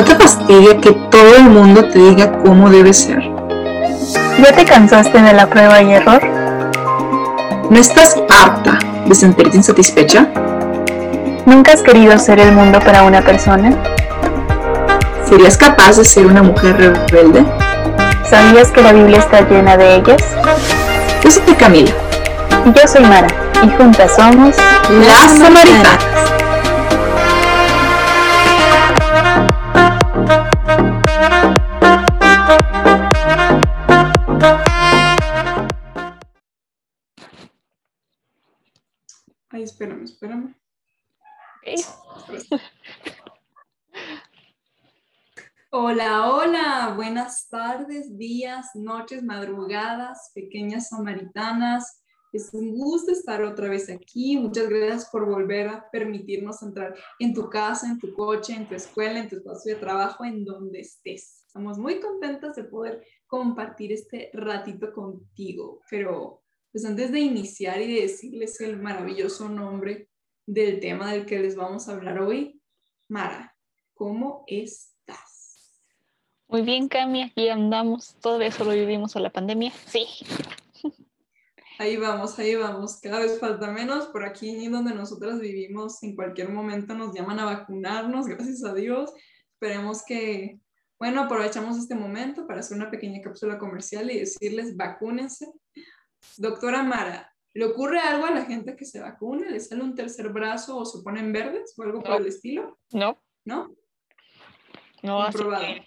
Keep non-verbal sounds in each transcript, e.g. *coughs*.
¿No te fastidia que todo el mundo te diga cómo debe ser? ¿Ya te cansaste de la prueba y error? ¿No estás harta de sentirte insatisfecha? ¿Nunca has querido ser el mundo para una persona? ¿Serías capaz de ser una mujer rebelde? ¿Sabías que la Biblia está llena de ellas? Yo soy Camila. Y yo soy Mara. Y juntas somos las Samaritanas. Espérame. Hola, hola, buenas tardes, días, noches, madrugadas, pequeñas samaritanas. Es un gusto estar otra vez aquí. Muchas gracias por volver a permitirnos entrar en tu casa, en tu coche, en tu escuela, en tu espacio de trabajo, en donde estés. Estamos muy contentas de poder compartir este ratito contigo. Pero pues antes de iniciar y de decirles el maravilloso nombre del tema del que les vamos a hablar hoy, Mara, ¿cómo estás? Muy bien, Cami, aquí andamos. Todavía sobrevivimos a la pandemia. Sí. Ahí vamos, ahí vamos. Cada vez falta menos. Por aquí donde nosotras vivimos, en cualquier momento nos llaman a vacunarnos, *laughs* gracias a Dios. Esperemos que, bueno, aprovechamos este momento para hacer una pequeña cápsula comercial y decirles vacúnense. Doctora Mara, ¿le ocurre algo a la gente que se vacuna? ¿Le sale un tercer brazo o se ponen verdes o algo por el estilo? No. ¿No? No, así que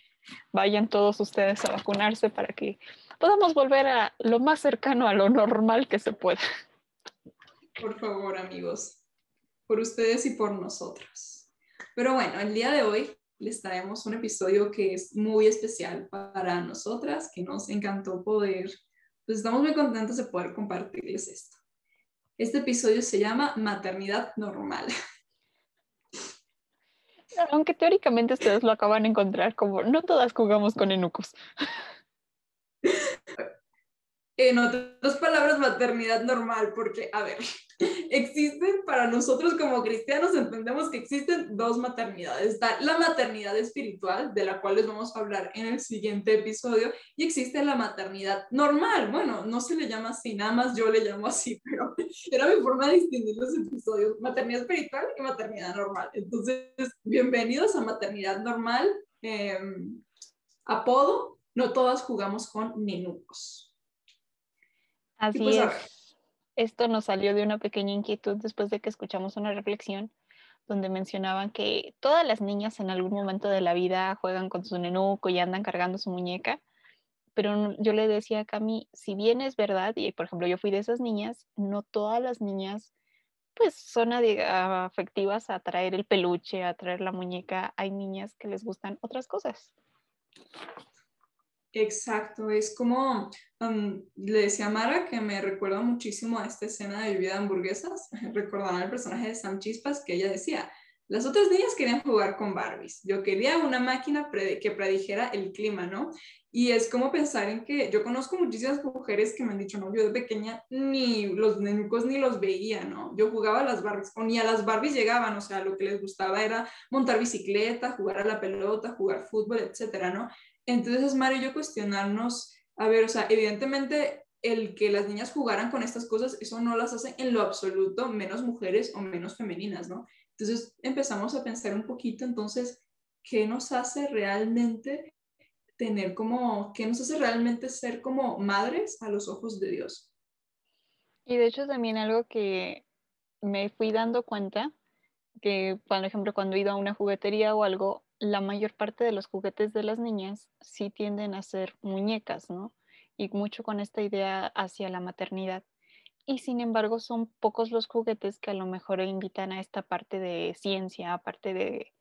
vayan todos ustedes a vacunarse para que podamos volver a lo más cercano a lo normal que se pueda. Por favor, amigos, por ustedes y por nosotros. Pero bueno, el día de hoy les traemos un episodio que es muy especial para nosotras, que nos encantó poder, pues estamos muy contentos de poder compartirles esto. Este episodio se llama Maternidad Normal. *laughs* Aunque teóricamente ustedes lo acaban de encontrar como no todas jugamos con enucos. *laughs* En otras palabras, maternidad normal, porque, a ver, *laughs* existen para nosotros como cristianos, entendemos que existen dos maternidades. Está la maternidad espiritual, de la cual les vamos a hablar en el siguiente episodio, y existe la maternidad normal. Bueno, no se le llama así, nada más yo le llamo así, *laughs* pero era mi forma de distinguir los episodios, maternidad espiritual y maternidad normal. Entonces, bienvenidos a maternidad normal. Em, apodo, no todas jugamos con nenucos. Así pues, es. Esto nos salió de una pequeña inquietud después de que escuchamos una reflexión donde mencionaban que todas las niñas en algún momento de la vida juegan con su nenuco y andan cargando su muñeca, pero yo le decía a Cami, si bien es verdad, y por ejemplo yo fui de esas niñas, no todas las niñas pues son afectivas a traer el peluche, a traer la muñeca, hay niñas que les gustan otras cosas. Exacto, es como le decía Mara que me recuerda muchísimo a esta escena de lluvia de hamburguesas, *laughs* recordando el personaje de Sam Chispas que ella decía, las otras niñas querían jugar con Barbies, yo quería una máquina que predijera el clima, ¿no? Y es como pensar en que yo conozco muchísimas mujeres que me han dicho, no, yo de pequeña ni los nenucos ni los veía, ¿no? Yo jugaba a las Barbies, o ni a las Barbies llegaban, o sea, lo que les gustaba era montar bicicleta, jugar a la pelota, jugar fútbol, etcétera, ¿no? Entonces, Mario y yo cuestionarnos, a ver, o sea, evidentemente el que las niñas jugaran con estas cosas, eso no las hace en lo absoluto menos mujeres o menos femeninas, ¿no? Entonces empezamos a pensar un poquito, entonces, ¿qué nos hace realmente tener como, qué nos hace realmente ser como madres a los ojos de Dios? Y de hecho también algo que me fui dando cuenta, que por ejemplo cuando he ido a una juguetería o algo, la mayor parte de los juguetes de las niñas sí tienden a ser muñecas, ¿no? Y mucho con esta idea hacia la maternidad. Y sin embargo, son pocos los juguetes que a lo mejor invitan a esta parte de ciencia, aparte de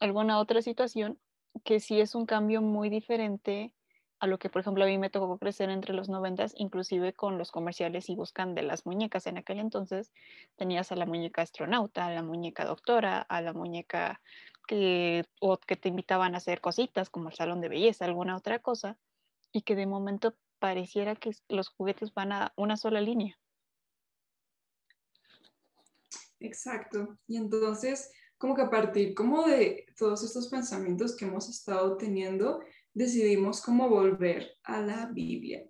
alguna otra situación, que sí es un cambio muy diferente a lo que, por ejemplo, a mí me tocó crecer entre los noventas, inclusive con los comerciales y buscan de las muñecas. En aquel entonces tenías a la muñeca astronauta, a la muñeca doctora, a la muñeca que, o que te invitaban a hacer cositas como el salón de belleza, alguna otra cosa, y que de momento pareciera que los juguetes van a una sola línea. Exacto. Y entonces, como que a partir como de todos estos pensamientos que hemos estado teniendo, decidimos como volver a la Biblia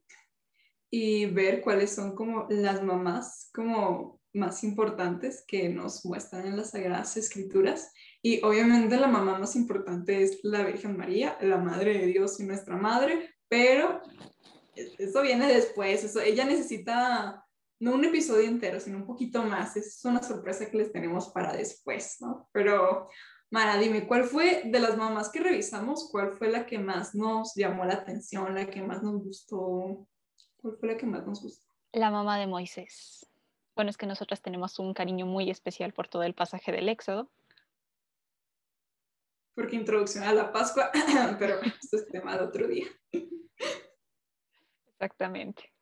y ver cuáles son como las mamás como más importantes que nos muestran en las Sagradas Escrituras. Y obviamente la mamá más importante es la Virgen María, la Madre de Dios y nuestra Madre, pero eso viene después, eso, ella necesita no un episodio entero, sino un poquito más. Es una sorpresa que les tenemos para después, ¿no? Pero, Mara, dime, ¿cuál fue de las mamás que revisamos, cuál fue la que más nos llamó la atención, la que más nos gustó? ¿Cuál fue la que más nos gustó? La mamá de Moisés. Bueno, es que nosotras tenemos un cariño muy especial por todo el pasaje del Éxodo. Porque introducción a la Pascua, *coughs* pero esto es tema de otro día. Exactamente.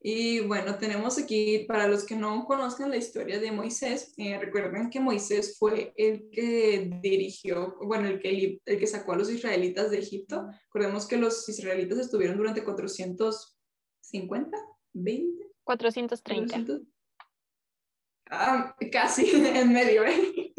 Y bueno, tenemos aquí, para los que no conozcan la historia de Moisés, eh, recuerden que Moisés fue el que dirigió, bueno, el que, el que sacó a los israelitas de Egipto. Recordemos que los israelitas estuvieron durante 450, 20. 430. Ah, casi *laughs* en medio, ¿eh?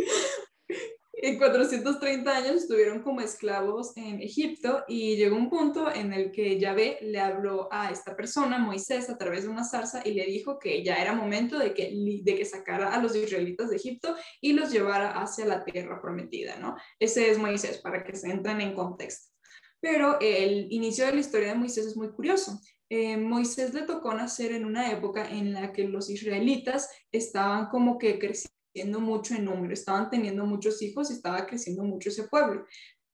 En 430 años estuvieron como esclavos en Egipto y llegó un punto en el que Yahvé le habló a esta persona, Moisés, a través de una zarza y le dijo que ya era momento de que, de que sacara a los israelitas de Egipto y los llevara hacia la tierra prometida, ¿no? Ese es Moisés, para que se entren en contexto. Pero el inicio de la historia de Moisés es muy curioso. Eh, Moisés le tocó nacer en una época en la que los israelitas estaban como que creciendo mucho en número, estaban teniendo muchos hijos y estaba creciendo mucho ese pueblo.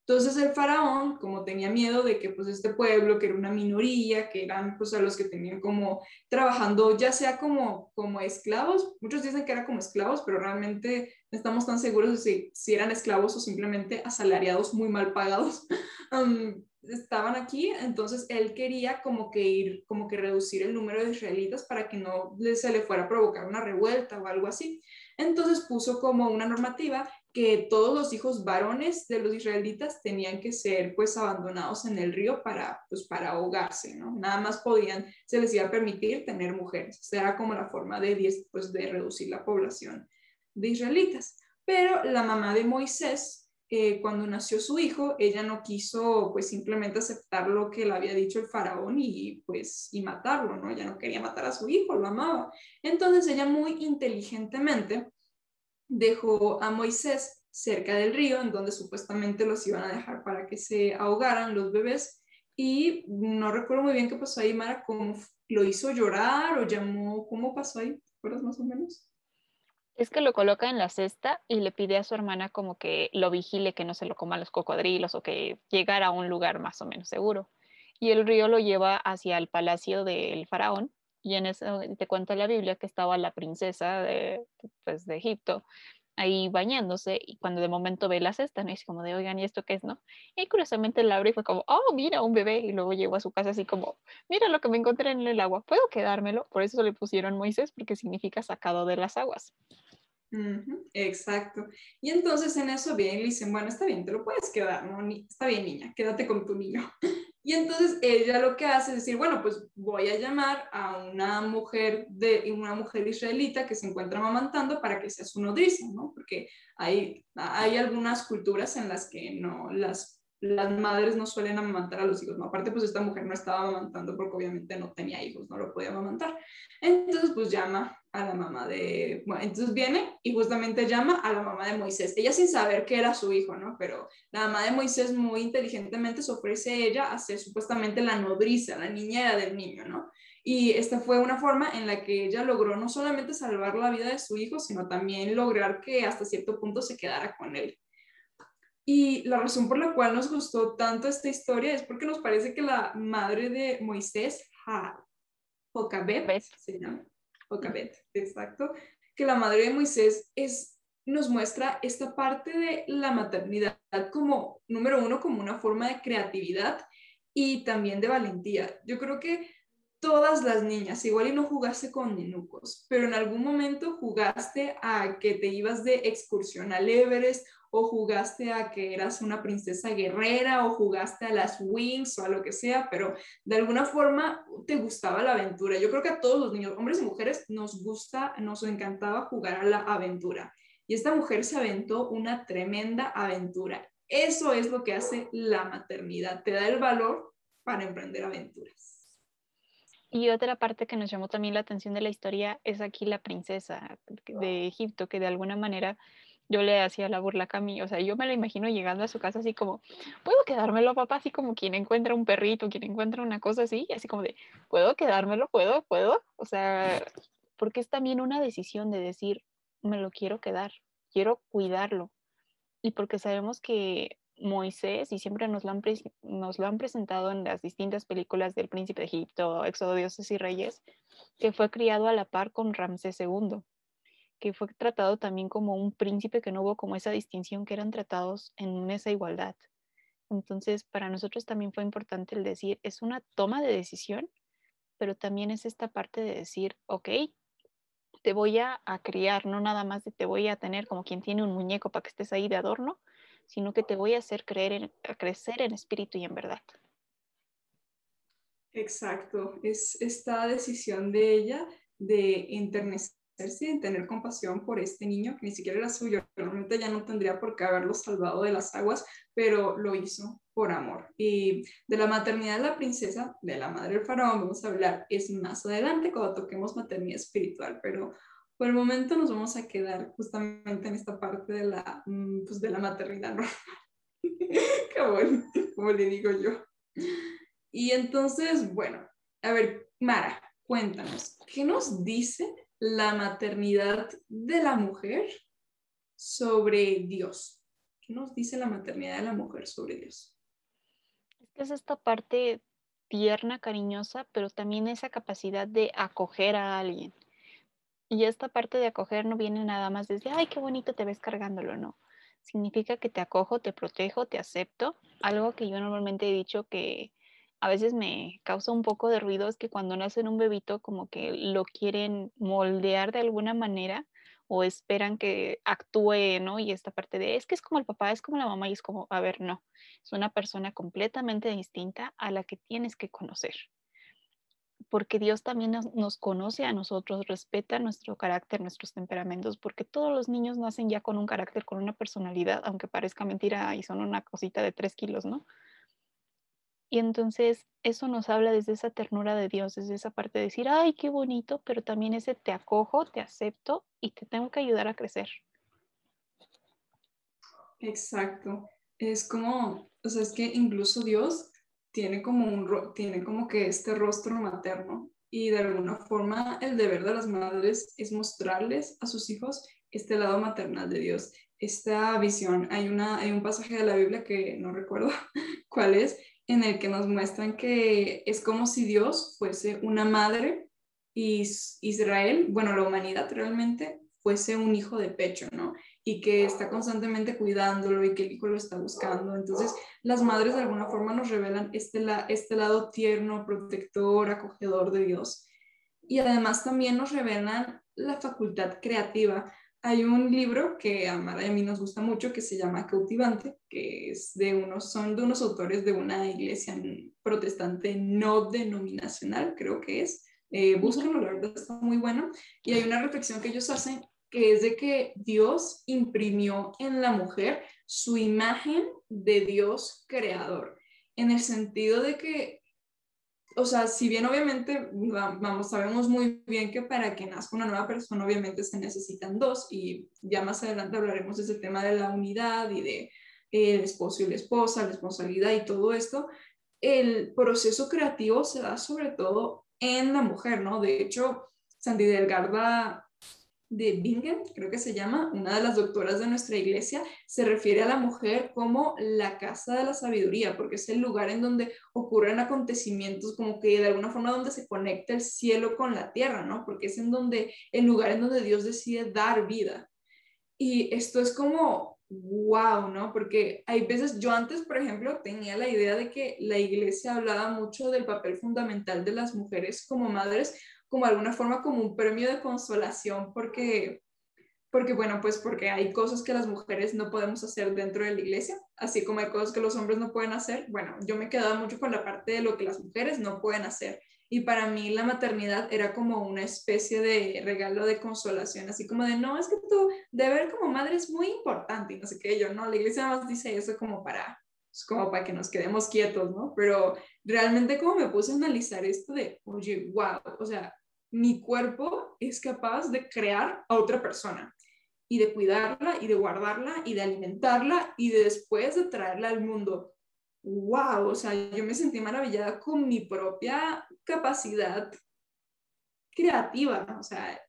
Entonces el faraón, como tenía miedo de que pues este pueblo, que era una minoría, que eran pues a los que tenían como trabajando ya sea como, como esclavos, muchos dicen que eran como esclavos, pero realmente no estamos tan seguros de si, si eran esclavos o simplemente asalariados muy mal pagados. *laughs* Estaban aquí, entonces él quería como que ir, como que reducir el número de israelitas para que no se le fuera a provocar una revuelta o algo así. Entonces puso como una normativa que todos los hijos varones de los israelitas tenían que ser pues abandonados en el río para pues para ahogarse, ¿no? Nada más podían, se les iba a permitir tener mujeres. O era como la forma de, pues, de reducir la población de israelitas. Pero la mamá de Moisés, eh, cuando nació su hijo, ella no quiso pues simplemente aceptar lo que le había dicho el faraón y pues y matarlo, ¿no? Ella no quería matar a su hijo, lo amaba. Entonces ella muy inteligentemente dejó a Moisés cerca del río, en donde supuestamente los iban a dejar para que se ahogaran los bebés. Y no recuerdo muy bien qué pasó ahí, Mara, cómo lo hizo llorar o llamó, ¿cómo pasó ahí? ¿Te acuerdas más o menos? Es que lo coloca en la cesta y le pide a su hermana como que lo vigile, que no se lo coman los cocodrilos o que llegara a un lugar más o menos seguro. Y el río lo lleva hacia el palacio del faraón y en eso te cuenta la Biblia que estaba la princesa de, pues, de Egipto ahí bañándose y cuando de momento ve la cesta, ¿no? es como de, oigan, ¿y esto qué es, no? Y curiosamente la abre y fue como, oh, mira, un bebé, y luego llegó a su casa así como, mira lo que me encontré en el agua, ¿puedo quedármelo? Por eso le pusieron Moisés, porque significa sacado de las aguas. Exacto. Y entonces en eso bien le dicen, bueno, está bien, te lo puedes quedar, ¿no? Está bien, niña, quédate con tu niño. *laughs* Y entonces ella lo que hace es decir, bueno, pues voy a llamar a una mujer de una mujer israelita que se encuentra amamantando para que sea su nodriza, ¿no? Porque hay, hay algunas culturas en las que no las las madres no suelen amamantar a los hijos, ¿no? Aparte, pues esta mujer no estaba amamantando porque obviamente no tenía hijos, no lo podía amamantar. Entonces, pues llama a la mamá de, bueno, entonces viene y justamente llama a la mamá de Moisés, ella sin saber que era su hijo, ¿no? Pero la mamá de Moisés muy inteligentemente se ofrece a ella a ser supuestamente la nodriza, la niñera del niño, ¿no? Y esta fue una forma en la que ella logró no solamente salvar la vida de su hijo, sino también lograr que hasta cierto punto se quedara con él. Y la razón por la cual nos gustó tanto esta historia es porque nos parece que la madre de Moisés, ha, Jocabet, se llama, Jocabet, exacto, que la madre de Moisés es, nos muestra esta parte de la maternidad como, número uno, como una forma de creatividad y también de valentía. Yo creo que todas las niñas, igual y no jugaste con nenucos, pero en algún momento jugaste a que te ibas de excursión al Everest o jugaste a que eras una princesa guerrera o jugaste a las Wings o a lo que sea, pero de alguna forma te gustaba la aventura. Yo creo que a todos los niños, hombres y mujeres, nos gusta, nos encantaba jugar a la aventura. Y esta mujer se aventó una tremenda aventura. Eso es lo que hace la maternidad, te da el valor para emprender aventuras. Y otra parte que nos llamó también la atención de la historia es aquí la princesa de Egipto, que de alguna manera yo le hacía la burla a Cami, o sea, yo me la imagino llegando a su casa así como, ¿puedo quedármelo, papá? Así como quien encuentra un perrito, quien encuentra una cosa así, así como de, ¿puedo quedármelo? ¿Puedo? ¿Puedo? O sea, porque es también una decisión de decir, me lo quiero quedar, quiero cuidarlo. Y porque sabemos que Moisés, y siempre nos lo, han presentado en las distintas películas del Príncipe de Egipto, Éxodo, Dioses y Reyes, que fue criado a la par con Ramsés II que fue tratado también como un príncipe, que no hubo como esa distinción, que eran tratados en esa igualdad. Entonces, para nosotros también fue importante el decir, es una toma de decisión, pero también es esta parte de decir, ok, te voy a, criar, no nada más de te voy a tener como quien tiene un muñeco para que estés ahí de adorno, sino que te voy a hacer creer crecer en espíritu y en verdad. Exacto, es esta decisión de ella de enternecer y tener compasión por este niño que ni siquiera era suyo. Realmente ya no tendría por qué haberlo salvado de las aguas, pero lo hizo por amor. Y de la maternidad de la princesa, de la madre del faraón, vamos a hablar es más adelante cuando toquemos maternidad espiritual, pero por el momento nos vamos a quedar justamente en esta parte de la, mm, pues de la maternidad normal. *laughs* como le digo yo. Y entonces, bueno, a ver, Mara, cuéntanos, ¿qué nos dice la maternidad de la mujer sobre Dios. ¿Qué nos dice la maternidad de la mujer sobre Dios? Es que es esta parte tierna, cariñosa, pero también esa capacidad de acoger a alguien. Y esta parte de acoger no viene nada más desde, ay, qué bonito te ves cargándolo, no. Significa que te acojo, te protejo, te acepto. Algo que yo normalmente he dicho que a veces me causa un poco de ruido es que cuando nacen un bebito como que lo quieren moldear de alguna manera o esperan que actúe, ¿no? Y esta parte de, es que es como el papá, es como la mamá y es como, a ver, no, es una persona completamente distinta a la que tienes que conocer. Porque Dios también nos, nos conoce a nosotros, respeta nuestro carácter, nuestros temperamentos, porque todos los niños nacen ya con un carácter, con una personalidad, aunque parezca mentira y son una cosita de tres kilos, ¿no? Y entonces eso nos habla desde esa ternura de Dios, desde esa parte de decir, ay, qué bonito, pero también ese te acojo, te acepto y te tengo que ayudar a crecer. Exacto. Es como, o sea, es que incluso Dios tiene como un tiene como que este rostro materno y de alguna forma el deber de las madres es mostrarles a sus hijos este lado maternal de Dios, esta visión. Hay una hay un pasaje de la Biblia que no recuerdo *laughs* cuál es, en el que nos muestran que es como si Dios fuese una madre y Israel, bueno, la humanidad realmente fuese un hijo de pecho, ¿no? Y que está constantemente cuidándolo y que el hijo lo está buscando. Entonces, las madres de alguna forma nos revelan este, este lado tierno, protector, acogedor de Dios. Y además también nos revelan la facultad creativa hay un libro que a Mara y a mí nos gusta mucho que se llama Cautivante, que es de unos, son de unos autores de una iglesia protestante no denominacional, creo que es. Eh, búsquenlo, la verdad está muy bueno. Y hay una reflexión que ellos hacen que es de que Dios imprimió en la mujer su imagen de Dios creador, en el sentido de que o sea, si bien obviamente, vamos, sabemos muy bien que para que nazca una nueva persona, obviamente se necesitan dos, y ya más adelante hablaremos de ese tema de la unidad y de el esposo y la esposa, la responsabilidad y todo esto, el proceso creativo se da sobre todo en la mujer, ¿no? De hecho, Sandy Delgarda de Bingen, creo que se llama, una de las doctoras de nuestra iglesia, se refiere a la mujer como la casa de la sabiduría, porque es el lugar en donde ocurren acontecimientos, como que de alguna forma donde se conecta el cielo con la tierra, ¿no? Porque es en donde, el lugar en donde Dios decide dar vida. Y esto es como, wow, ¿no? Porque hay veces, yo antes, por ejemplo, tenía la idea de que la iglesia hablaba mucho del papel fundamental de las mujeres como madres, como alguna forma como un premio de consolación porque, porque, bueno, pues porque hay cosas que las mujeres no podemos hacer dentro de la iglesia, así como hay cosas que los hombres no pueden hacer. Bueno, yo me quedaba mucho con la parte de lo que las mujeres no pueden hacer Y para mí la maternidad era como una especie de regalo de consolación, así como de, no, es que tu deber como madre es muy importante y no sé qué, yo no, la iglesia más dice eso como para, pues, como para que nos quedemos quietos, ¿no? Pero realmente como me puse a analizar esto de, oye, wow, o sea, mi cuerpo es capaz de crear a otra persona y de cuidarla y de guardarla y de alimentarla y de después de traerla al mundo. ¡Wow! O sea, yo me sentí maravillada con mi propia capacidad creativa. O sea,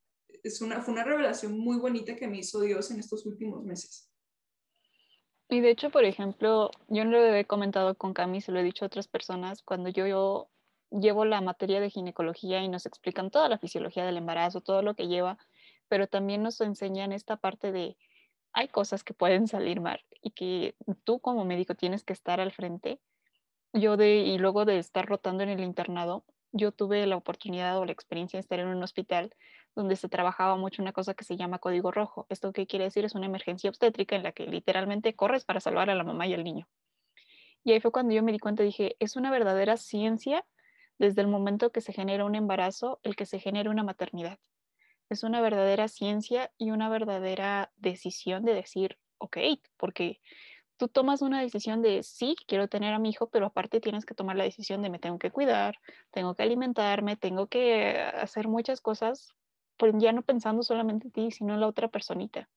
es una, fue una revelación muy bonita que me hizo Dios en estos últimos meses. Y de hecho, por ejemplo, yo no lo he comentado con Cami, se lo he dicho a otras personas, cuando yo, yo llevo la materia de ginecología y nos explican toda la fisiología del embarazo, todo lo que lleva, pero también nos enseñan esta parte de hay cosas que pueden salir mal y que tú como médico tienes que estar al frente. Yo de, y luego de estar rotando en el internado, yo tuve la oportunidad o la experiencia de estar en un hospital donde se trabajaba mucho una cosa que se llama código rojo. ¿Esto qué quiere decir? Es una emergencia obstétrica en la que literalmente corres para salvar a la mamá y al niño. Y ahí fue cuando yo me di cuenta, dije, es una verdadera ciencia desde el momento que se genera un embarazo, el que se genera una maternidad es una verdadera ciencia y una verdadera decisión de decir, ok, porque tú tomas una decisión de sí, quiero tener a mi hijo, pero aparte tienes que tomar la decisión de me tengo que cuidar, tengo que alimentarme, tengo que hacer muchas cosas, ya no pensando solamente en ti, sino en la otra personita.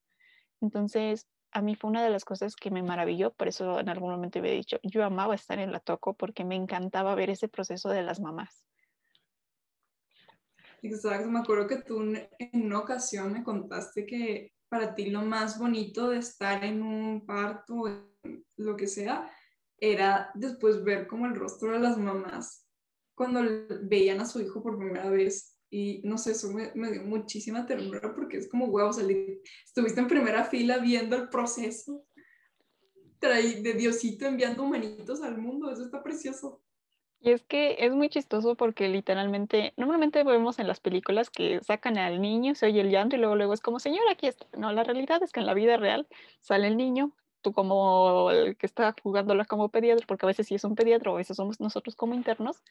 Entonces, a mí fue una de las cosas que me maravilló, por eso en algún momento había dicho, yo amaba estar en la Toco porque me encantaba ver ese proceso de las mamás. Exacto, me acuerdo que tú en una ocasión me contaste que para ti lo más bonito de estar en un parto, lo que sea, era después ver como el rostro de las mamás cuando veían a su hijo por primera vez. Y no sé, eso me, dio muchísima ternura porque es como, huevo, salir, estuviste en primera fila viendo el proceso de Diosito enviando humanitos al mundo, eso está precioso. Y es que es muy chistoso porque literalmente, normalmente vemos en las películas que sacan al niño, se oye el llanto y luego luego es como, señor, aquí está. No, la realidad es que en la vida real sale el niño, tú como el que está jugándola como pediatra, porque a veces sí es un pediatra o a veces somos nosotros como internos,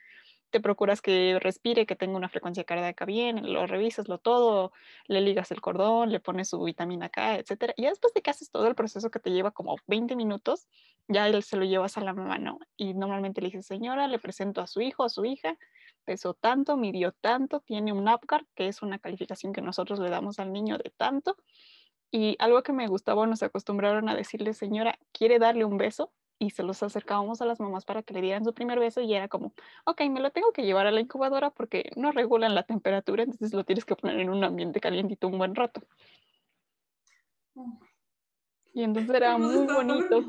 te procuras que respire, que tenga una frecuencia cardíaca bien, lo revisas, lo todo, le ligas el cordón, le pones su vitamina K, etc. Y después de que haces todo el proceso que te lleva como 20 minutos, ya él se lo llevas a la mamá, ¿no? Y normalmente le dices, señora, le presento a su hijo, a su hija, pesó tanto, midió tanto, tiene un APGAR, que es una calificación que nosotros le damos al niño de tanto. Y algo que me gustaba, nos acostumbraron a decirle, señora, ¿quiere darle un beso? y se los acercábamos a las mamás para que le dieran su primer beso y era como, ok, me lo tengo que llevar a la incubadora porque no regulan la temperatura, entonces lo tienes que poner en un ambiente calientito un buen rato. Y entonces era muy bonito.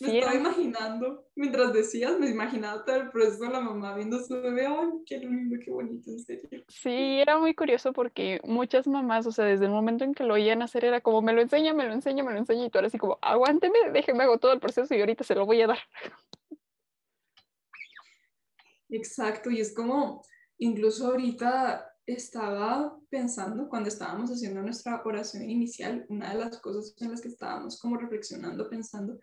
Me estaba imaginando, mientras decías, me imaginaba todo el proceso de la mamá viendo su bebé, ¡ay, qué lindo, qué bonito, en serio! Sí, era muy curioso porque muchas mamás, o sea, desde el momento en que lo oían hacer, era como, me lo enseña, me lo enseña, me lo enseña, y tú eres así como, aguánteme, déjeme hago todo el proceso y ahorita se lo voy a dar. Exacto, y es como, incluso ahorita estaba pensando, cuando estábamos haciendo nuestra oración inicial, una de las cosas en las que estábamos como reflexionando, pensando,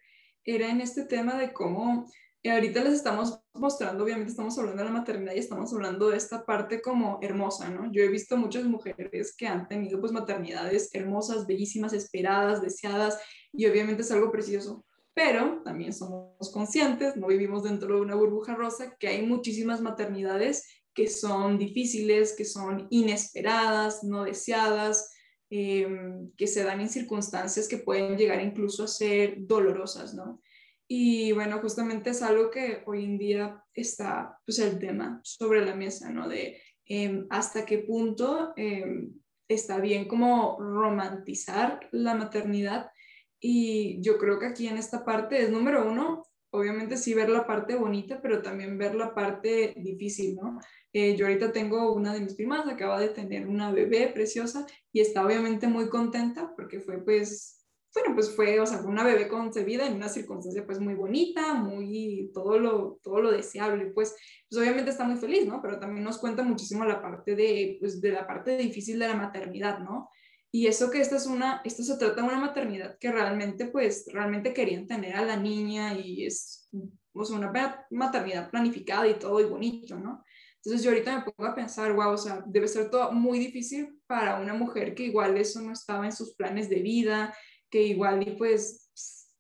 era en este tema de cómo eh, ahorita les estamos mostrando, obviamente estamos hablando de la maternidad y estamos hablando de esta parte como hermosa, ¿no? Yo he visto muchas mujeres que han tenido pues maternidades hermosas, bellísimas, esperadas, deseadas y obviamente es algo precioso. Pero también somos conscientes, no vivimos dentro de una burbuja rosa, que hay muchísimas maternidades que son difíciles, que son inesperadas, no deseadas, Em, que se dan en circunstancias que pueden llegar incluso a ser dolorosas, ¿no? Y bueno, justamente es algo que hoy en día está, pues, el tema sobre la mesa, ¿no? De em, hasta qué punto em, está bien como romantizar la maternidad. Y yo creo que aquí en esta parte es número uno, obviamente sí ver la parte bonita, pero también ver la parte difícil, ¿no? Eh, yo ahorita tengo una de mis primas, acaba de tener una bebé preciosa y está obviamente muy contenta porque fue pues, bueno, pues fue, o sea, una bebé concebida en una circunstancia pues muy bonita, muy, todo lo, todo lo deseable, pues, pues obviamente está muy feliz, ¿no? Pero también nos cuenta muchísimo la parte de, pues, de la parte difícil de la maternidad, ¿no? Y eso que esta es una, esto se trata de una maternidad que realmente, pues, realmente querían tener a la niña y es, pues, una maternidad planificada y todo y bonito, ¿no? Entonces yo ahorita me pongo a pensar, wow, o sea, debe ser todo muy difícil para una mujer que igual eso no estaba en sus planes de vida, que igual y pues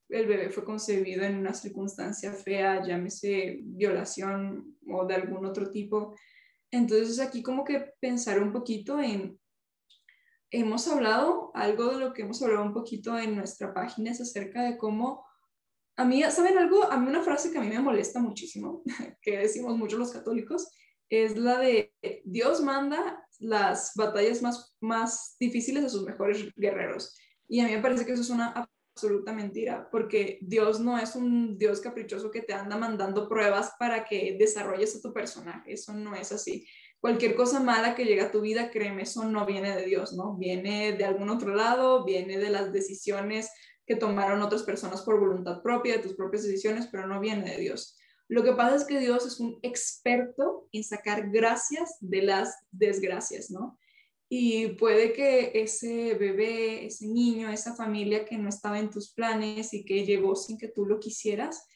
el bebé fue concebido en una circunstancia fea, llámese violación o de algún otro tipo. Entonces aquí como que pensar un poquito en, hemos hablado, algo de lo que hemos hablado un poquito en nuestra página es acerca de cómo, a mí, ¿saben algo? A mí una frase que a mí me molesta muchísimo, *laughs* que decimos muchos los católicos, es la de Dios manda las batallas más, más difíciles a sus mejores guerreros. Y a mí me parece que eso es una absoluta mentira, porque Dios no es un Dios caprichoso que te anda mandando pruebas para que desarrolles a tu personaje, eso no es así. Cualquier cosa mala que llega a tu vida, créeme, eso no viene de Dios, ¿no? Viene de algún otro lado, viene de las decisiones que tomaron otras personas por voluntad propia, de tus propias decisiones, pero no viene de Dios. Lo que pasa es que Dios es un experto en sacar gracias de las desgracias, ¿no? y puede que ese bebé, ese niño, esa familia que no estaba en tus planes y que llegó sin que tú lo quisieras,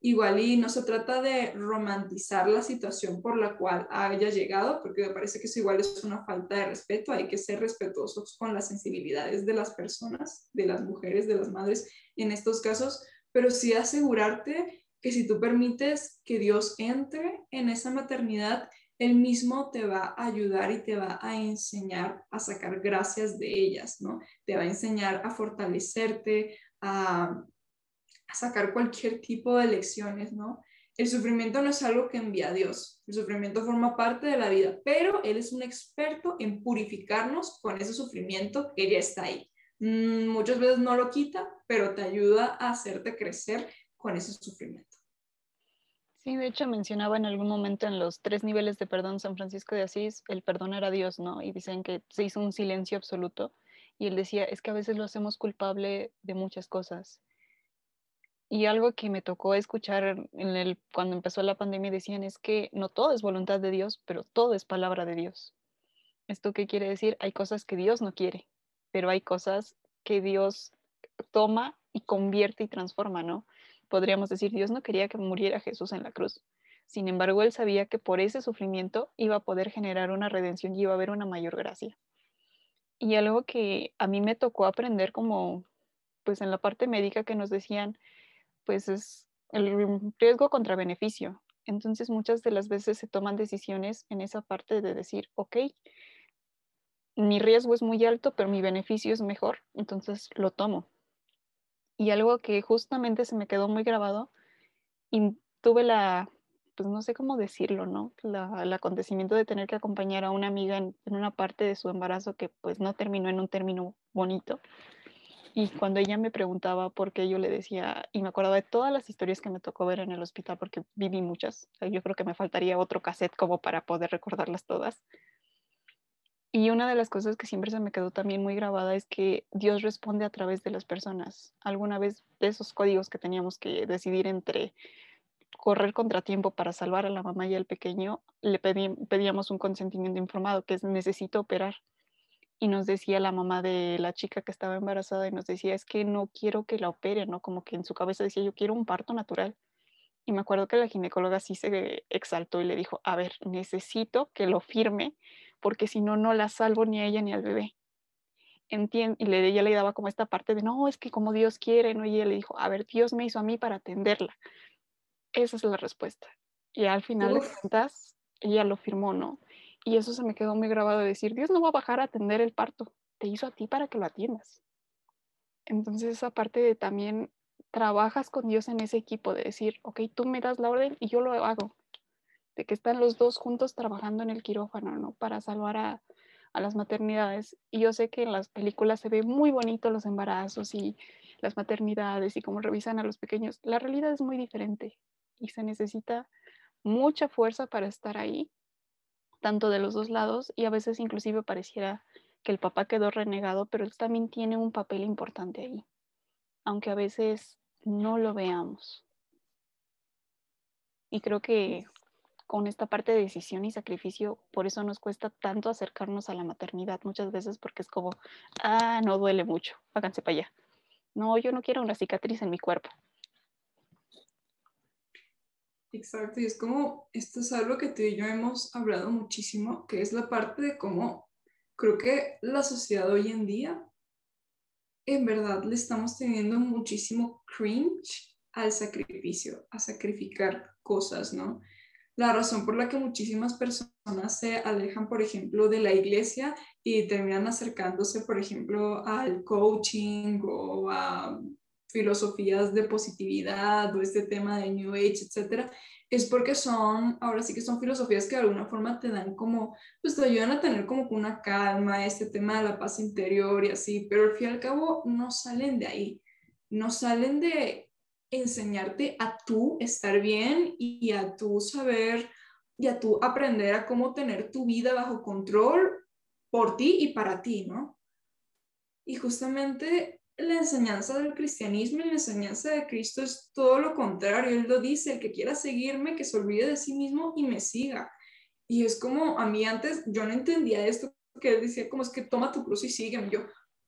igual y no se trata de romantizar la situación por la cual haya llegado, porque me parece que eso igual es una falta de respeto, hay que ser respetuosos con las sensibilidades de las personas, de las mujeres, de las madres en estos casos, pero sí asegurarte que si tú permites que Dios entre en esa maternidad, él mismo te va a ayudar y te va a enseñar a sacar gracias de ellas, ¿no? Te va a enseñar a fortalecerte, a, sacar cualquier tipo de lecciones, ¿no? El sufrimiento no es algo que envía a Dios, el sufrimiento forma parte de la vida, pero Él es un experto en purificarnos con ese sufrimiento que ya está ahí. Mm, muchas veces no lo quita, pero te ayuda a hacerte crecer con ese sufrimiento. Sí, de hecho mencionaba en algún momento en los tres niveles de perdón San Francisco de Asís, el perdón era Dios, ¿no? Y dicen que se hizo un silencio absoluto. Y él decía, es que a veces lo hacemos culpable de muchas cosas. Y algo que me tocó escuchar en el, cuando empezó la pandemia decían es que no todo es voluntad de Dios, pero todo es palabra de Dios. ¿Esto qué quiere decir? Hay cosas que Dios no quiere, pero hay cosas que Dios toma y convierte y transforma, ¿no? podríamos decir, Dios no quería que muriera Jesús en la cruz. Sin embargo, él sabía que por ese sufrimiento iba a poder generar una redención y iba a haber una mayor gracia. Y algo que a mí me tocó aprender como, pues en la parte médica que nos decían, pues es el riesgo contra beneficio. Entonces muchas de las veces se toman decisiones en esa parte de decir, ok, mi riesgo es muy alto, pero mi beneficio es mejor, entonces lo tomo y algo que justamente se me quedó muy grabado y tuve la, pues no sé cómo decirlo, ¿no? el acontecimiento de tener que acompañar a una amiga en, una parte de su embarazo que pues no terminó en un término bonito. Y cuando ella me preguntaba por qué yo le decía, y me acordaba de todas las historias que me tocó ver en el hospital, porque viví muchas, yo creo que me faltaría otro cassette como para poder recordarlas todas. Y una de las cosas que siempre se me quedó también muy grabada es que Dios responde a través de las personas. Alguna vez de esos códigos que teníamos que decidir entre correr contratiempo para salvar a la mamá y al pequeño, le pedíamos un consentimiento informado, que es necesito operar. Y nos decía la mamá de la chica que estaba embarazada y nos decía, es que no quiero que la opere, ¿no? Como que en su cabeza decía, yo quiero un parto natural. Y me acuerdo que la ginecóloga sí se exaltó y le dijo, a ver, necesito que lo firme porque si no, no la salvo ni a ella ni al bebé. Entiende, y le, ella le daba como esta parte de, no, es que como Dios quiere, ¿no? Y ella le dijo, a ver, Dios me hizo a mí para atenderla. Esa es la respuesta. Y al final de cuentas, ella lo firmó, ¿no? Y eso se me quedó muy grabado de decir, Dios no va a bajar a atender el parto, te hizo a ti para que lo atiendas. Entonces esa parte de también trabajas con Dios en ese equipo, de decir, ok, tú me das la orden y yo lo hago de que están los dos juntos trabajando en el quirófano, ¿no? Para salvar a, las maternidades. Y yo sé que en las películas se ve muy bonito los embarazos y las maternidades y cómo revisan a los pequeños. La realidad es muy diferente y se necesita mucha fuerza para estar ahí, tanto de los dos lados y a veces inclusive pareciera que el papá quedó renegado, pero él también tiene un papel importante ahí, aunque a veces no lo veamos. Y creo que con esta parte de decisión y sacrificio, por eso nos cuesta tanto acercarnos a la maternidad muchas veces porque es como, ah, no duele mucho, háganse para allá. No, yo no quiero una cicatriz en mi cuerpo. Exacto, y es como, esto es algo que tú y yo hemos hablado muchísimo, que es la parte de cómo creo que la sociedad hoy en día, en verdad, le estamos teniendo muchísimo cringe al sacrificio, a sacrificar cosas, ¿no? La razón por la que muchísimas personas se alejan, por ejemplo, de la iglesia y terminan acercándose, por ejemplo, al coaching o a filosofías de positividad o este tema de New Age, etcétera, es porque son, ahora sí que son filosofías que de alguna forma te dan como, pues te ayudan a tener como una calma, este tema de la paz interior y así, pero al fin y al cabo no salen de ahí, no salen de enseñarte a tú estar bien y a tú saber y a tú aprender a cómo tener tu vida bajo control por ti y para ti, ¿no? Y justamente la enseñanza del cristianismo y la enseñanza de Cristo es todo lo contrario. Él lo dice, el que quiera seguirme, que se olvide de sí mismo y me siga. Y es como, a mí antes yo no entendía esto, que él decía como es que toma tu cruz y sígueme. Yo,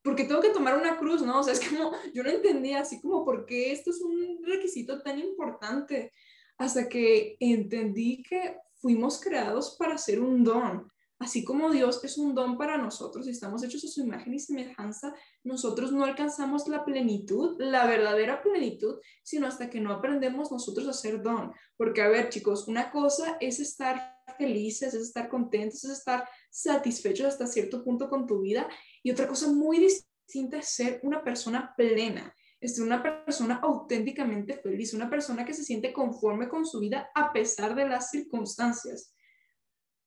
¿por qué tengo que tomar una cruz? No, o sea, es como, yo no entendía así como, ¿por qué esto es un requisito tan importante? Hasta que entendí que fuimos creados para ser un don. Así como Dios es un don para nosotros y estamos hechos a su imagen y semejanza, nosotros no alcanzamos la plenitud, la verdadera plenitud, sino hasta que no aprendemos nosotros a ser don. Porque, a ver, chicos, una cosa es estar felices, es estar contentos, es estar satisfechos hasta cierto punto con tu vida, y otra cosa muy distinta es ser una persona plena, es una persona auténticamente feliz, una persona que se siente conforme con su vida a pesar de las circunstancias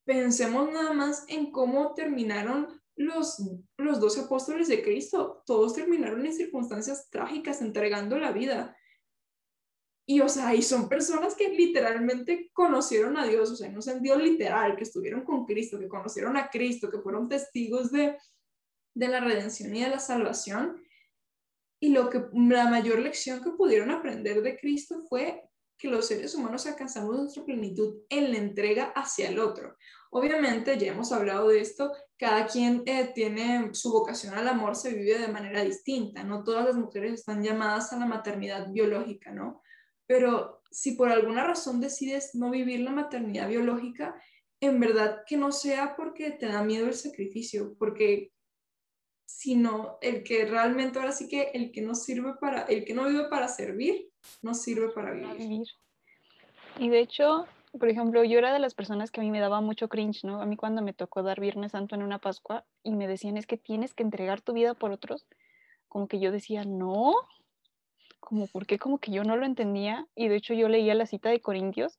pensemos nada más en cómo terminaron los, los dos apóstoles de Cristo. Todos terminaron en circunstancias trágicas, entregando la vida. Y, o sea, y son personas que literalmente conocieron a Dios, o sea, no es Dios literal, que estuvieron con Cristo, que conocieron a Cristo, que fueron testigos de, de la redención y de la salvación. Y lo que la mayor lección que pudieron aprender de Cristo fue que los seres humanos alcanzamos nuestra plenitud en la entrega hacia el otro. Obviamente, ya hemos hablado de esto, cada quien eh, tiene su vocación al amor, se vive de manera distinta, no todas las mujeres están llamadas a la maternidad biológica, ¿no? Pero si por alguna razón decides no vivir la maternidad biológica, en verdad que no sea porque te da miedo el sacrificio, porque sino el que realmente ahora sí que el que no sirve para, el que no vive para servir, no sirve para vivir. Y de hecho, por ejemplo, yo era de las personas que a mí me daba mucho cringe, ¿no? A mí cuando me tocó dar Viernes Santo en una Pascua y me decían es que tienes que entregar tu vida por otros, como que yo decía, no, como porque como que yo no lo entendía y de hecho yo leía la cita de Corintios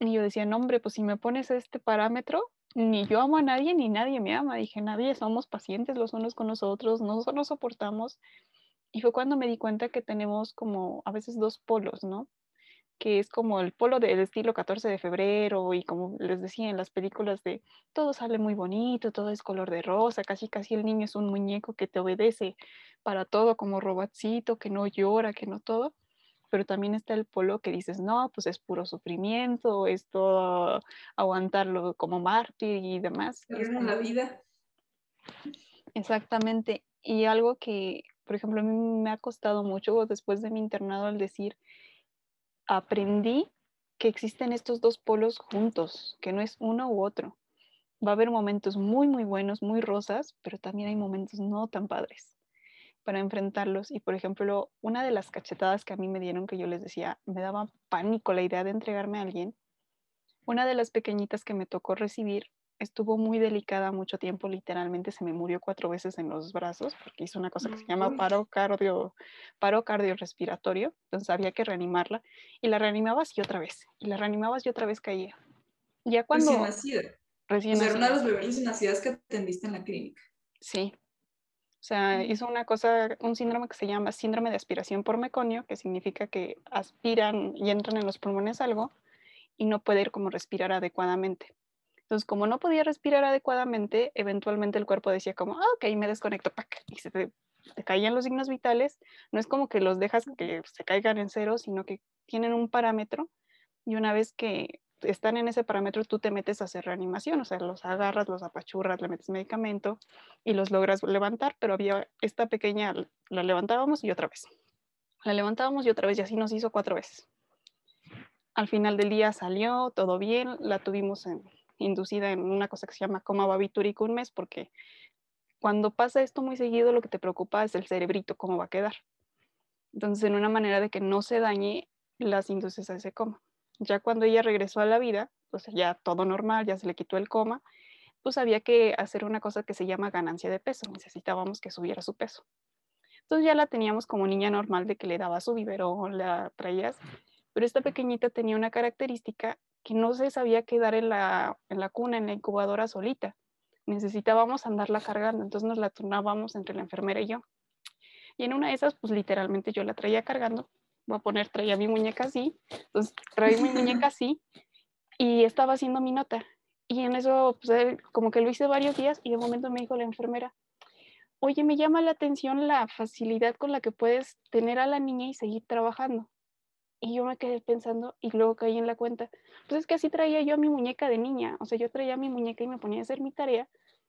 y yo decía, no hombre, pues si me pones este parámetro, ni yo amo a nadie ni nadie me ama. Dije, nadie somos pacientes los unos con los otros, no nos soportamos. Y fue cuando me di cuenta que tenemos como a veces dos polos, ¿no? que es como el polo del estilo 14 de febrero y como les decía en las películas de todo sale muy bonito, todo es color de rosa, casi casi el niño es un muñeco que te obedece para todo como robotcito, que no llora, que no todo, pero también está el polo que dices, no, pues es puro sufrimiento, es todo aguantarlo como mártir y demás. en la vida. Exactamente. Y algo que, por ejemplo, a mí me ha costado mucho después de mi internado al decir, aprendí que existen estos dos polos juntos, que no es uno u otro. Va a haber momentos muy, muy buenos, muy rosas, pero también hay momentos no tan padres para enfrentarlos. Y por ejemplo, una de las cachetadas que a mí me dieron, que yo les decía, me daba pánico la idea de entregarme a alguien, una de las pequeñitas que me tocó recibir estuvo muy delicada mucho tiempo, literalmente se me murió cuatro veces en los brazos porque hizo una cosa que se llama paro, cardio, paro cardiorrespiratorio, entonces había que reanimarla y la reanimabas y otra vez, y la reanimabas y otra vez caía. Ya cuando... Recién nacida. Recién o sea, una de los bebés recién nacidas que atendiste en la clínica. Sí. O sea, hizo una cosa, un síndrome que se llama síndrome de aspiración por meconio, que significa que aspiran y entran en los pulmones algo y no puede ir como respirar adecuadamente. Entonces, como no podía respirar adecuadamente, eventualmente el cuerpo decía como, ah, ok, me desconecto, ¡pac! y se te, caían los signos vitales. No es como que los dejas que se caigan en cero, sino que tienen un parámetro y una vez que están en ese parámetro, tú te metes a hacer reanimación, o sea, los agarras, los apachurras, le metes medicamento y los logras levantar, pero había esta pequeña, la levantábamos y otra vez. La levantábamos y otra vez y así nos hizo cuatro veces al final del día salió todo bien, la tuvimos inducida en una cosa que se llama coma babitúrico un mes, porque cuando pasa esto muy seguido, lo que te preocupa es el cerebrito, cómo va a quedar. Entonces, en una manera de que no se dañe, las induces a ese coma. Ya cuando ella regresó a la vida, pues ya todo normal, ya se le quitó el coma, pues había que hacer una cosa que se llama ganancia de peso. Necesitábamos que subiera su peso. Entonces ya la teníamos como niña normal de que le daba su biberón, la traías, pero esta pequeñita tenía una característica que no se sabía quedar en la, en la cuna, en la incubadora solita. Necesitábamos andarla cargando, entonces nos la turnábamos entre la enfermera y yo. Y en una de esas, pues literalmente yo la traía cargando. Voy a poner, traía mi muñeca así. Entonces traía mi muñeca así y estaba haciendo mi nota. Y en eso, pues como que lo hice varios días y de momento me dijo la enfermera, oye, me llama la atención la facilidad con la que puedes tener a la niña y seguir trabajando. Y yo me quedé pensando y luego caí en la cuenta. Pues es que así traía yo a mi muñeca de niña. O sea, yo traía mi muñeca y me ponía a hacer mi tarea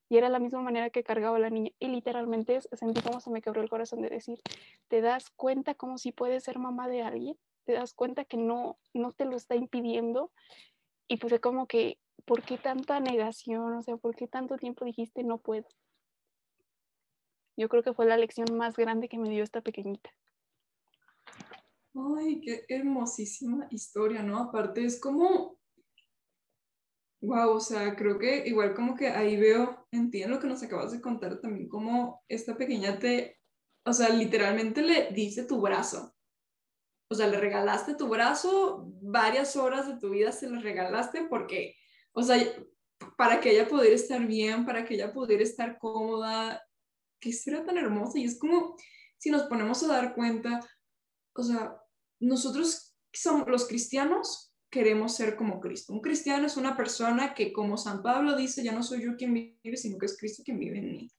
y era la misma manera que cargaba la niña. Y literalmente sentí como se me quebró el corazón de decir, ¿te das cuenta como si puedes ser mamá de alguien? ¿Te das cuenta que no, no te lo está impidiendo? Y pues es como que, ¿por qué tanta negación? O sea, ¿por qué tanto tiempo dijiste no puedo? Yo creo que fue la lección más grande que me dio esta pequeñita. Ay, qué hermosísima historia, ¿no? Aparte es como Wow, o sea, creo que igual como que ahí veo, entiendo lo que nos acabas de contar también, como esta pequeña te, o sea, literalmente le dice tu brazo. O sea, le regalaste tu brazo, varias horas de tu vida se le regalaste porque, o sea, para que ella pudiera estar bien, para que ella pudiera estar cómoda, que será tan hermosa. Y es como, si nos ponemos a dar cuenta, o sea, nosotros somos los cristianos, queremos ser como Cristo. Un cristiano es una persona que, como San Pablo dice, ya no soy yo quien vive, sino que es Cristo quien vive en mí.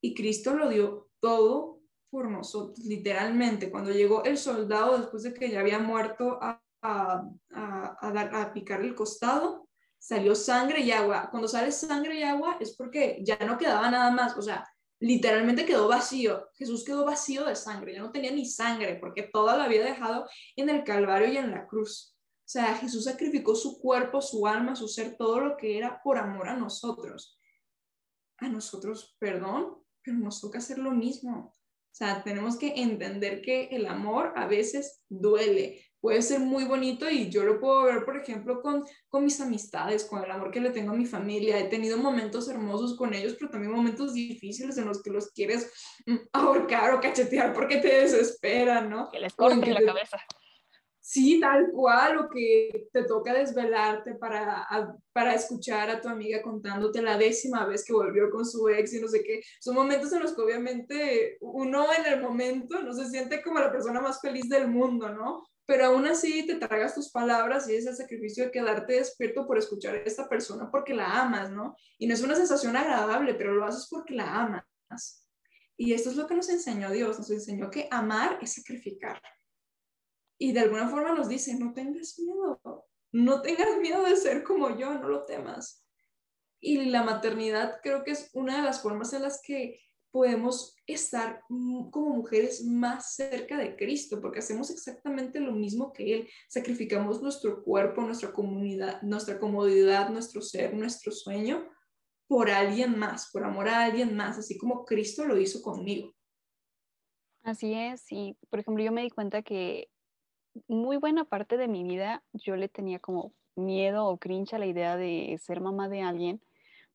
Y Cristo lo dio todo por nosotros, literalmente. Cuando llegó el soldado, después de que ya había muerto a, a, a, dar, a picar el costado, salió sangre y agua. Cuando sale sangre y agua es porque ya no quedaba nada más. O sea, literalmente quedó vacío. Jesús quedó vacío de sangre, ya no tenía ni sangre porque toda la había dejado en el Calvario y en la cruz. O sea, Jesús sacrificó su cuerpo, su alma, su ser, todo lo que era por amor a nosotros. A nosotros, perdón, pero nos toca hacer lo mismo. O sea, tenemos que entender que el amor a veces duele. Puede ser muy bonito y yo lo puedo ver, por ejemplo, con, con mis amistades, con el amor que le tengo a mi familia. He tenido momentos hermosos con ellos, pero también momentos difíciles en los que los quieres mm, *laughs* ahorcar o cachetear porque te desesperan, ¿no? Que les corten la cabeza. Sí, tal cual, o que te toca desvelarte para, para escuchar a tu amiga contándote la décima vez que volvió con su ex y no sé qué. Son momentos en los que obviamente uno en el momento no se siente como la persona más feliz del mundo, ¿no? Pero aún así te tragas tus palabras y es el sacrificio de quedarte despierto por escuchar a esta persona porque la amas, ¿no? Y no es una sensación agradable, pero lo haces porque la amas. Y esto es lo que nos enseñó Dios, nos enseñó que amar es sacrificar y de alguna forma nos dice, no tengas miedo, no tengas miedo de ser como yo, no lo temas. Y la maternidad creo que es una de las formas en las que podemos estar como mujeres más cerca de Cristo, porque hacemos exactamente lo mismo que Él. Sacrificamos nuestro cuerpo, nuestra comunidad, nuestra comodidad, nuestro ser, nuestro sueño por alguien más, por amor a alguien más, así como Cristo lo hizo conmigo. Así es, y por ejemplo yo me di cuenta que muy buena parte de mi vida yo le tenía como miedo o cringe a la idea de ser mamá de alguien,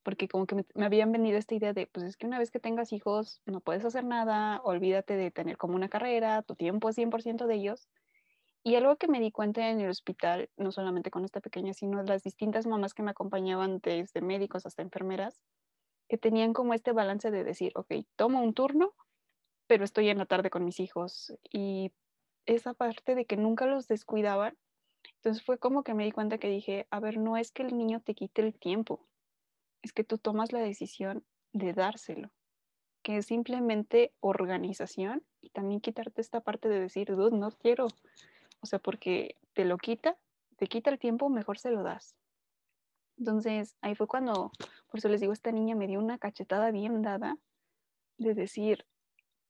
porque como que me, habían venido esta idea de, pues es que una vez que tengas hijos no puedes hacer nada, olvídate de tener como una carrera, tu tiempo es 100% de ellos. Y algo que me di cuenta en el hospital, no solamente con esta pequeña, sino las distintas mamás que me acompañaban desde médicos hasta enfermeras, que tenían como este balance de decir, ok, tomo un turno, pero estoy en la tarde con mis hijos y esa parte de que nunca los descuidaban. Entonces fue como que me di cuenta que dije, a ver, no es que el niño te quite el tiempo, es que tú tomas la decisión de dárselo, que es simplemente organización y también quitarte esta parte de decir, dude, no quiero. O sea, porque te lo quita, te quita el tiempo, mejor se lo das. Entonces ahí fue cuando, por eso les digo, esta niña me dio una cachetada bien dada de decir,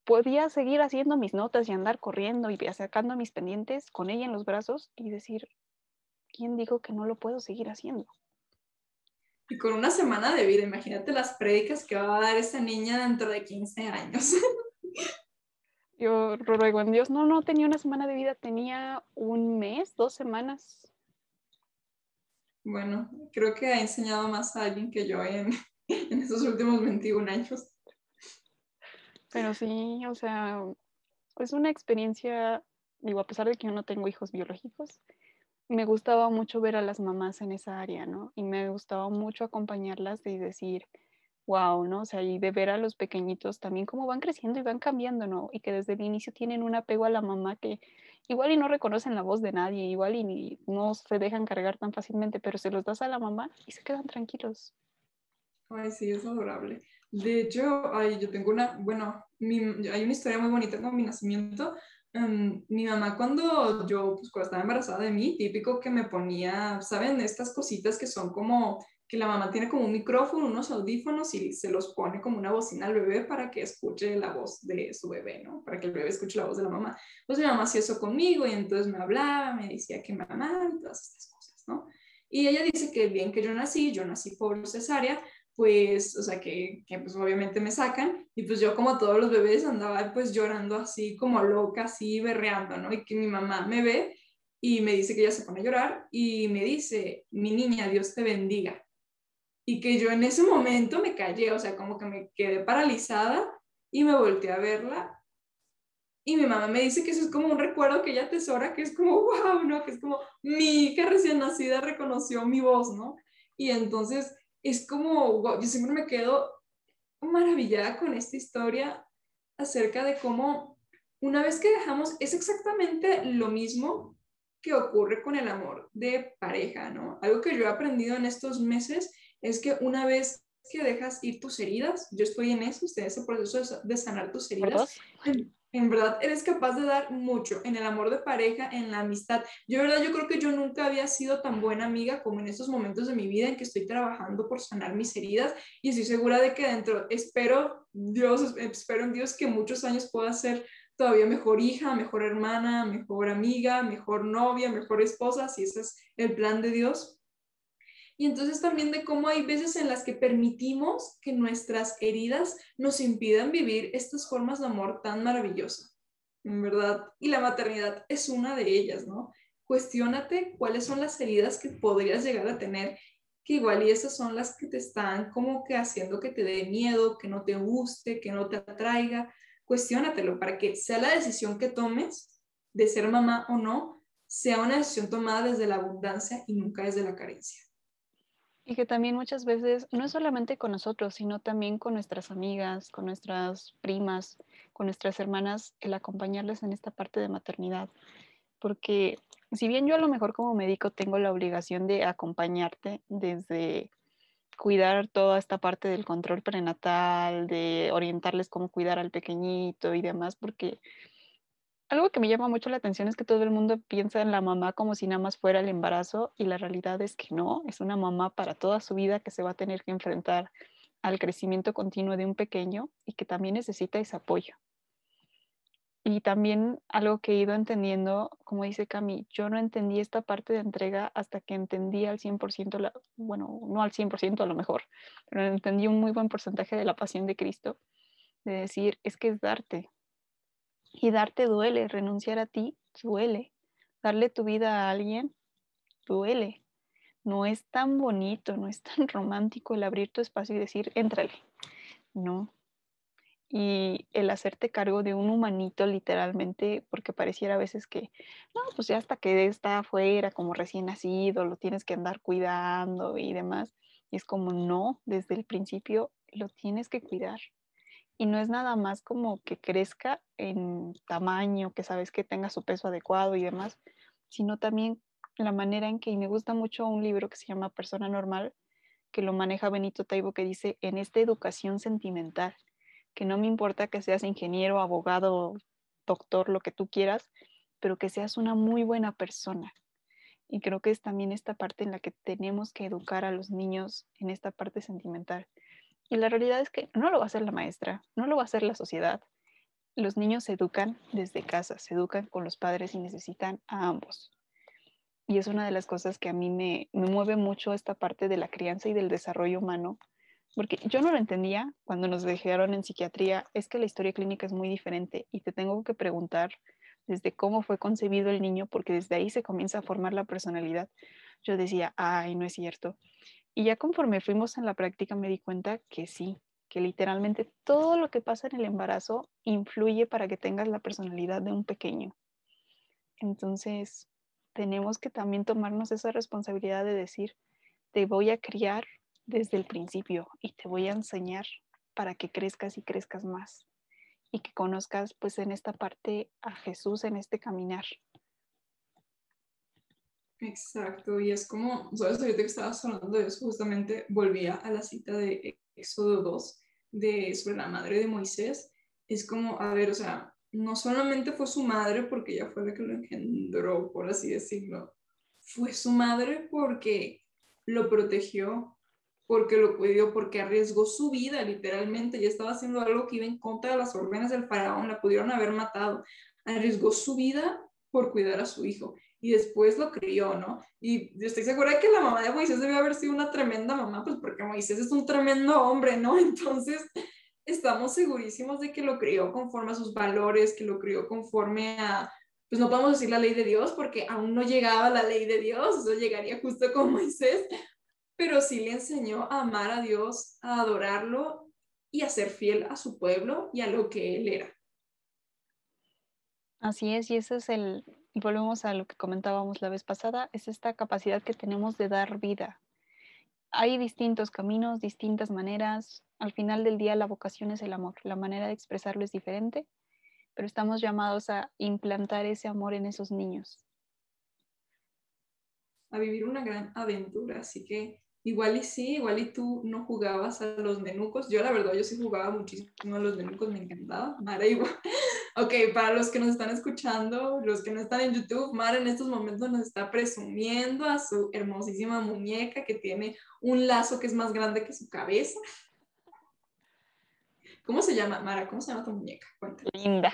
podía seguir haciendo mis notas y andar corriendo y sacando mis pendientes con ella en los brazos y decir, ¿quién dijo que no lo puedo seguir haciendo? Y con una semana de vida, imagínate las prédicas que va a dar esa niña dentro de 15 años. *laughs* Yo ruego en Dios, no, no tenía una semana de vida, tenía un mes, dos semanas. Bueno, creo que ha enseñado más a alguien que yo en, *laughs* en esos últimos 21 años. Pero sí, o sea, es una experiencia, digo, a pesar de que yo no tengo hijos biológicos, me gustaba mucho ver a las mamás en esa área, ¿no? Y me gustaba mucho acompañarlas y decir, wow, ¿no? O sea, y de ver a los pequeñitos también cómo van creciendo y van cambiando, ¿no? Y que desde el inicio tienen un apego a la mamá que igual y no reconocen la voz de nadie, igual y no se dejan cargar tan fácilmente, pero se los das a la mamá y se quedan tranquilos. Ay, sí, es adorable. De hecho, ay, yo tengo una, bueno, hay una historia muy bonita con mi nacimiento. Em, mi mamá cuando yo, pues cuando estaba embarazada de mí, típico que me ponía, ¿saben? Estas cositas que son como, que la mamá tiene como un micrófono, unos audífonos y se los pone como una bocina al bebé para que escuche la voz de su bebé, ¿no? Para que el bebé escuche la voz de la mamá. Pues mi mamá hacía eso conmigo y entonces me hablaba, me decía que mamá y todas estas cosas, ¿no? Y ella dice que bien que yo nací, yo nací por cesárea, pues, o sea, que, que, pues obviamente me sacan y pues yo como todos los bebés andaba pues llorando así como loca, así berreando, ¿no? Y que mi mamá me ve y me dice que ella se pone a llorar y me dice, mi niña, Dios te bendiga. Y que yo en ese momento me callé, o sea, como que me quedé paralizada y me volteé a verla. Y mi mamá me dice que eso es como un recuerdo que ella atesora, que es como, wow, ¿no? Que es como mi hija recién nacida reconoció mi voz, ¿no? Y entonces es como, yo siempre me quedo maravillada con esta historia acerca de cómo una vez que dejamos, es exactamente lo mismo que ocurre con el amor de pareja, ¿no? Algo que yo he aprendido en estos meses es que una vez que dejas ir tus heridas, yo estoy en eso, estoy en ese proceso de sanar tus heridas, en verdad eres capaz de dar mucho en el amor de pareja, en la amistad. Yo, verdad, yo creo que yo nunca había sido tan buena amiga como en estos momentos de mi vida en que estoy trabajando por sanar mis heridas y estoy segura de que dentro, espero Dios, espero en Dios que muchos años pueda ser todavía mejor hija, mejor hermana, mejor amiga, mejor novia, mejor esposa, si ese es el plan de Dios. Y entonces también de cómo hay veces en las que permitimos que nuestras heridas nos impidan vivir estas formas de amor tan maravillosas, en verdad. Y la maternidad es una de ellas, ¿no? Cuestiónate cuáles son las heridas que podrías llegar a tener, que igual y esas son las que te están como que haciendo que te dé miedo, que no te guste, que no te atraiga. Cuestiónatelo para que sea la decisión que tomes de ser mamá o no, sea una decisión tomada desde la abundancia y nunca desde la carencia. Y que también muchas veces, no es solamente con nosotros, sino también con nuestras amigas, con nuestras primas, con nuestras hermanas, el acompañarles en esta parte de maternidad. Porque si bien yo a lo mejor como médico tengo la obligación de acompañarte desde cuidar toda esta parte del control prenatal, de orientarles cómo cuidar al pequeñito y demás, porque algo que me llama mucho la atención es que todo el mundo piensa en la mamá como si nada más fuera el embarazo y la realidad es que no, es una mamá para toda su vida que se va a tener que enfrentar al crecimiento continuo de un pequeño y que también necesita ese apoyo. Y también algo que he ido entendiendo, como dice Cami, yo no entendí esta parte de entrega hasta que entendí al 100%, la, bueno, no al 100% a lo mejor, pero entendí un muy buen porcentaje de la pasión de Cristo, de decir, es que es darte, y darte duele, renunciar a ti duele, darle tu vida a alguien duele. No es tan bonito, no es tan *laughs* romántico el abrir tu espacio y decir, éntrale. No. Y el hacerte cargo de un humanito literalmente, porque pareciera a veces que, no, pues ya hasta que está afuera, como recién nacido, lo tienes que andar cuidando y demás. Y es como, no, desde el principio lo tienes que cuidar y no es nada más como que crezca en tamaño, que sabes que tenga su peso adecuado y demás, sino también la manera en que, y me gusta mucho un libro que se llama Persona Normal, que lo maneja Benito Taibo, que dice, en esta educación sentimental, que no me importa que seas ingeniero, abogado, doctor, lo que tú quieras, pero que seas una muy buena persona. Y creo que es también esta parte en la que tenemos que educar a los niños en esta parte sentimental y la realidad es que no lo va a hacer la maestra, no lo va a hacer la sociedad. Los niños se educan desde casa, se educan con los padres y necesitan a ambos. y es una de las cosas que a mí me, me mueve mucho esta parte de la crianza y del desarrollo humano, porque yo no lo entendía cuando nos dejaron en psiquiatría, es que la historia clínica es muy diferente y te tengo que preguntar desde cómo fue concebido el niño, porque desde ahí se comienza a formar la personalidad. Yo decía, ay, no es cierto. Y ya conforme fuimos en la práctica me di cuenta que sí, que literalmente todo lo que pasa en el embarazo influye para que tengas la personalidad de un pequeño. Entonces, tenemos que también tomarnos esa responsabilidad de decir, te voy a criar desde el principio y te voy a enseñar para que crezcas y crezcas más y que conozcas pues en esta parte a Jesús en este caminar. Exacto, y es como, sabes, ahorita que estabas hablando de eso, justamente volvía a la cita de Éxodo 2, de, sobre la madre de Moisés, es como, a ver, o sea, no solamente fue su madre porque ella fue la que lo engendró, por así decirlo, fue su madre porque lo protegió, porque lo cuidó, porque arriesgó su vida literalmente, y estaba haciendo algo que iba en contra de las órdenes del faraón, la pudieron haber matado, arriesgó su vida por cuidar a su hijo y después lo crió, ¿no? Y estoy segura que la mamá de Moisés debe haber sido una tremenda mamá, pues porque Moisés es un tremendo hombre, ¿no? *laughs* Entonces, estamos segurísimos de que lo crió conforme a sus valores, que lo crió conforme a, pues no podemos decir la ley de Dios, porque aún no llegaba la ley de Dios, eso llegaría justo con *laughs* Moisés, pero sí le enseñó a amar a Dios, a adorarlo y a ser fiel a su pueblo y a lo que él era. Así es, y ese es el, volvemos a lo que comentábamos la vez pasada, es esta capacidad que tenemos de dar vida. Hay distintos caminos, distintas maneras. Al final del día la vocación es el amor. La manera de expresarlo es diferente, pero estamos llamados a implantar ese amor en esos niños. A vivir una gran aventura. Así que igual y sí, igual y tú no jugabas a los nenucos. Yo la verdad, yo sí jugaba muchísimo a los nenucos, me encantaba. Mara igual, Ok, para los que nos están escuchando, los que no están en YouTube, Mar en estos momentos nos está presumiendo a su hermosísima muñeca que tiene un lazo que es más grande que su cabeza. ¿Cómo se llama, Mara? ¿Cómo se llama tu muñeca? Linda.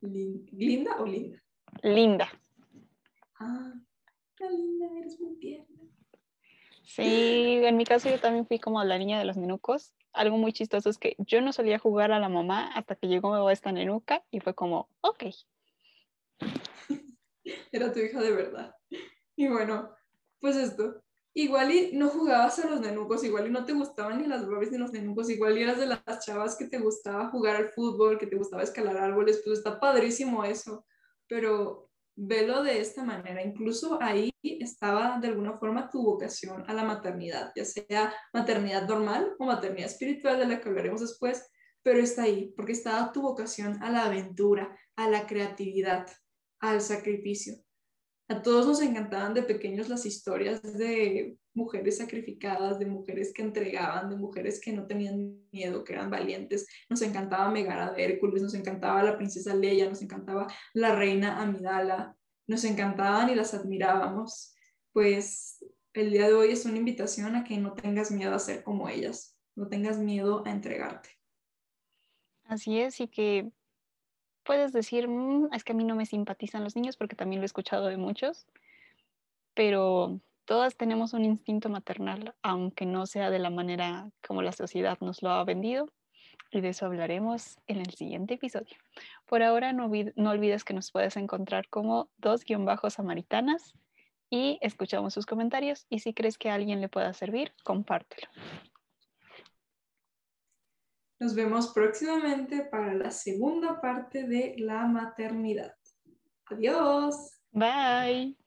¿Linda o linda? Linda. Ah, qué linda, eres muy tierna. Sí, en mi caso yo también fui como la niña de los menucos algo muy chistoso es que yo no solía jugar a la mamá hasta que llegó esta nenuca y fue como, ok. *laughs* Era tu hija de verdad. Y bueno, pues esto. Igual y no jugabas a los nenucos, igual y no te gustaban ni las babes ni los nenucos, igual y eras de las chavas que te gustaba jugar al fútbol, que te gustaba escalar árboles, pues está padrísimo eso. Pero velo de esta manera. Incluso ahí estaba de alguna forma tu vocación a la maternidad, ya sea maternidad normal o maternidad espiritual, de la que hablaremos después, pero está ahí, porque estaba tu vocación a la aventura, a la creatividad, al sacrificio. A todos nos encantaban de pequeños las historias de mujeres sacrificadas, de mujeres que entregaban, de mujeres que no tenían miedo, que eran valientes. Nos encantaba Megara de Hércules, nos encantaba la princesa Leia, nos encantaba la reina Amidala, nos encantaban y las admirábamos. Pues el día de hoy es una invitación a que no tengas miedo a ser como ellas, no tengas miedo a entregarte. Así es, y que puedes decir, mm, es que a mí no me simpatizan los niños porque también lo he escuchado de muchos, pero todas tenemos un instinto maternal, aunque no sea de la manera como la sociedad nos lo ha vendido. Y de eso hablaremos en el siguiente episodio. Por ahora no, no olvides que nos puedes encontrar como dos-samaritanas y escuchamos sus comentarios y si crees que a alguien le pueda servir, compártelo. Nos vemos próximamente para la segunda parte de la maternidad. Adiós. Bye.